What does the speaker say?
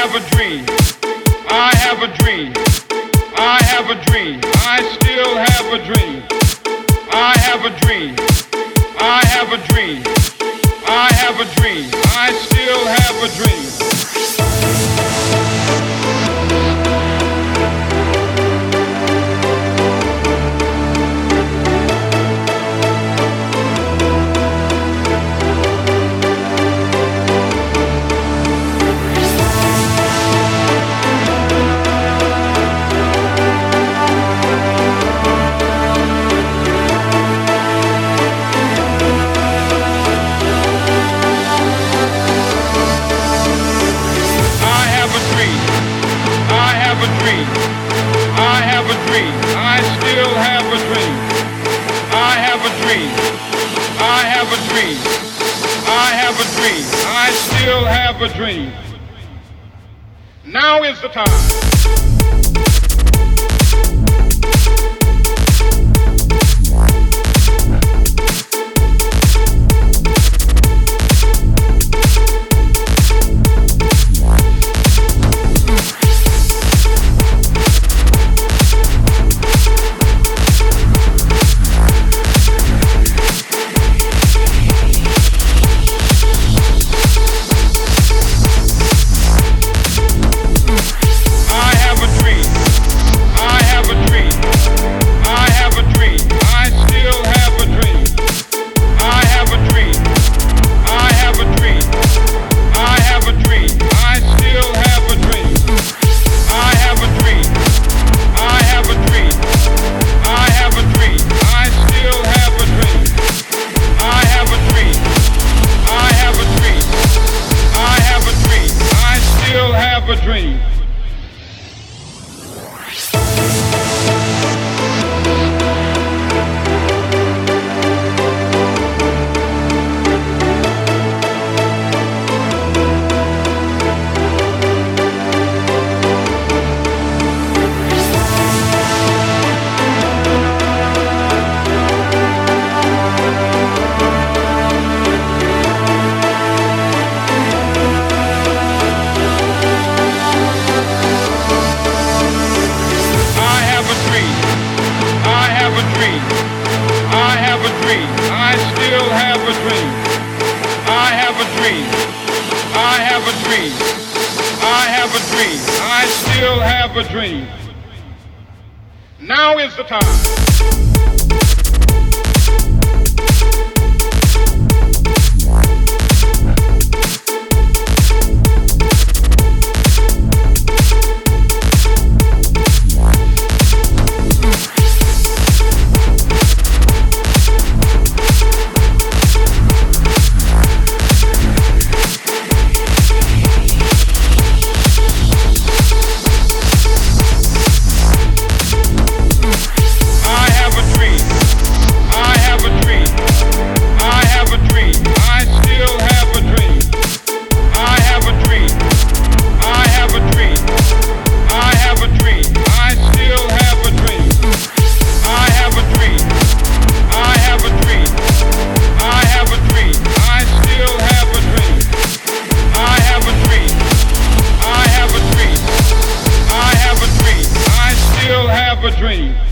have a dream. I have a dream. I have a dream. I still have a dream. I have a dream. I have a dream. I have a dream. I still have a dream. Dream. I still have a dream. I have a dream. I have a dream. I have a dream. I still have a dream. Now is the time. Dream. I have a dream. I have a dream. I still have a dream. Now is the time. dream.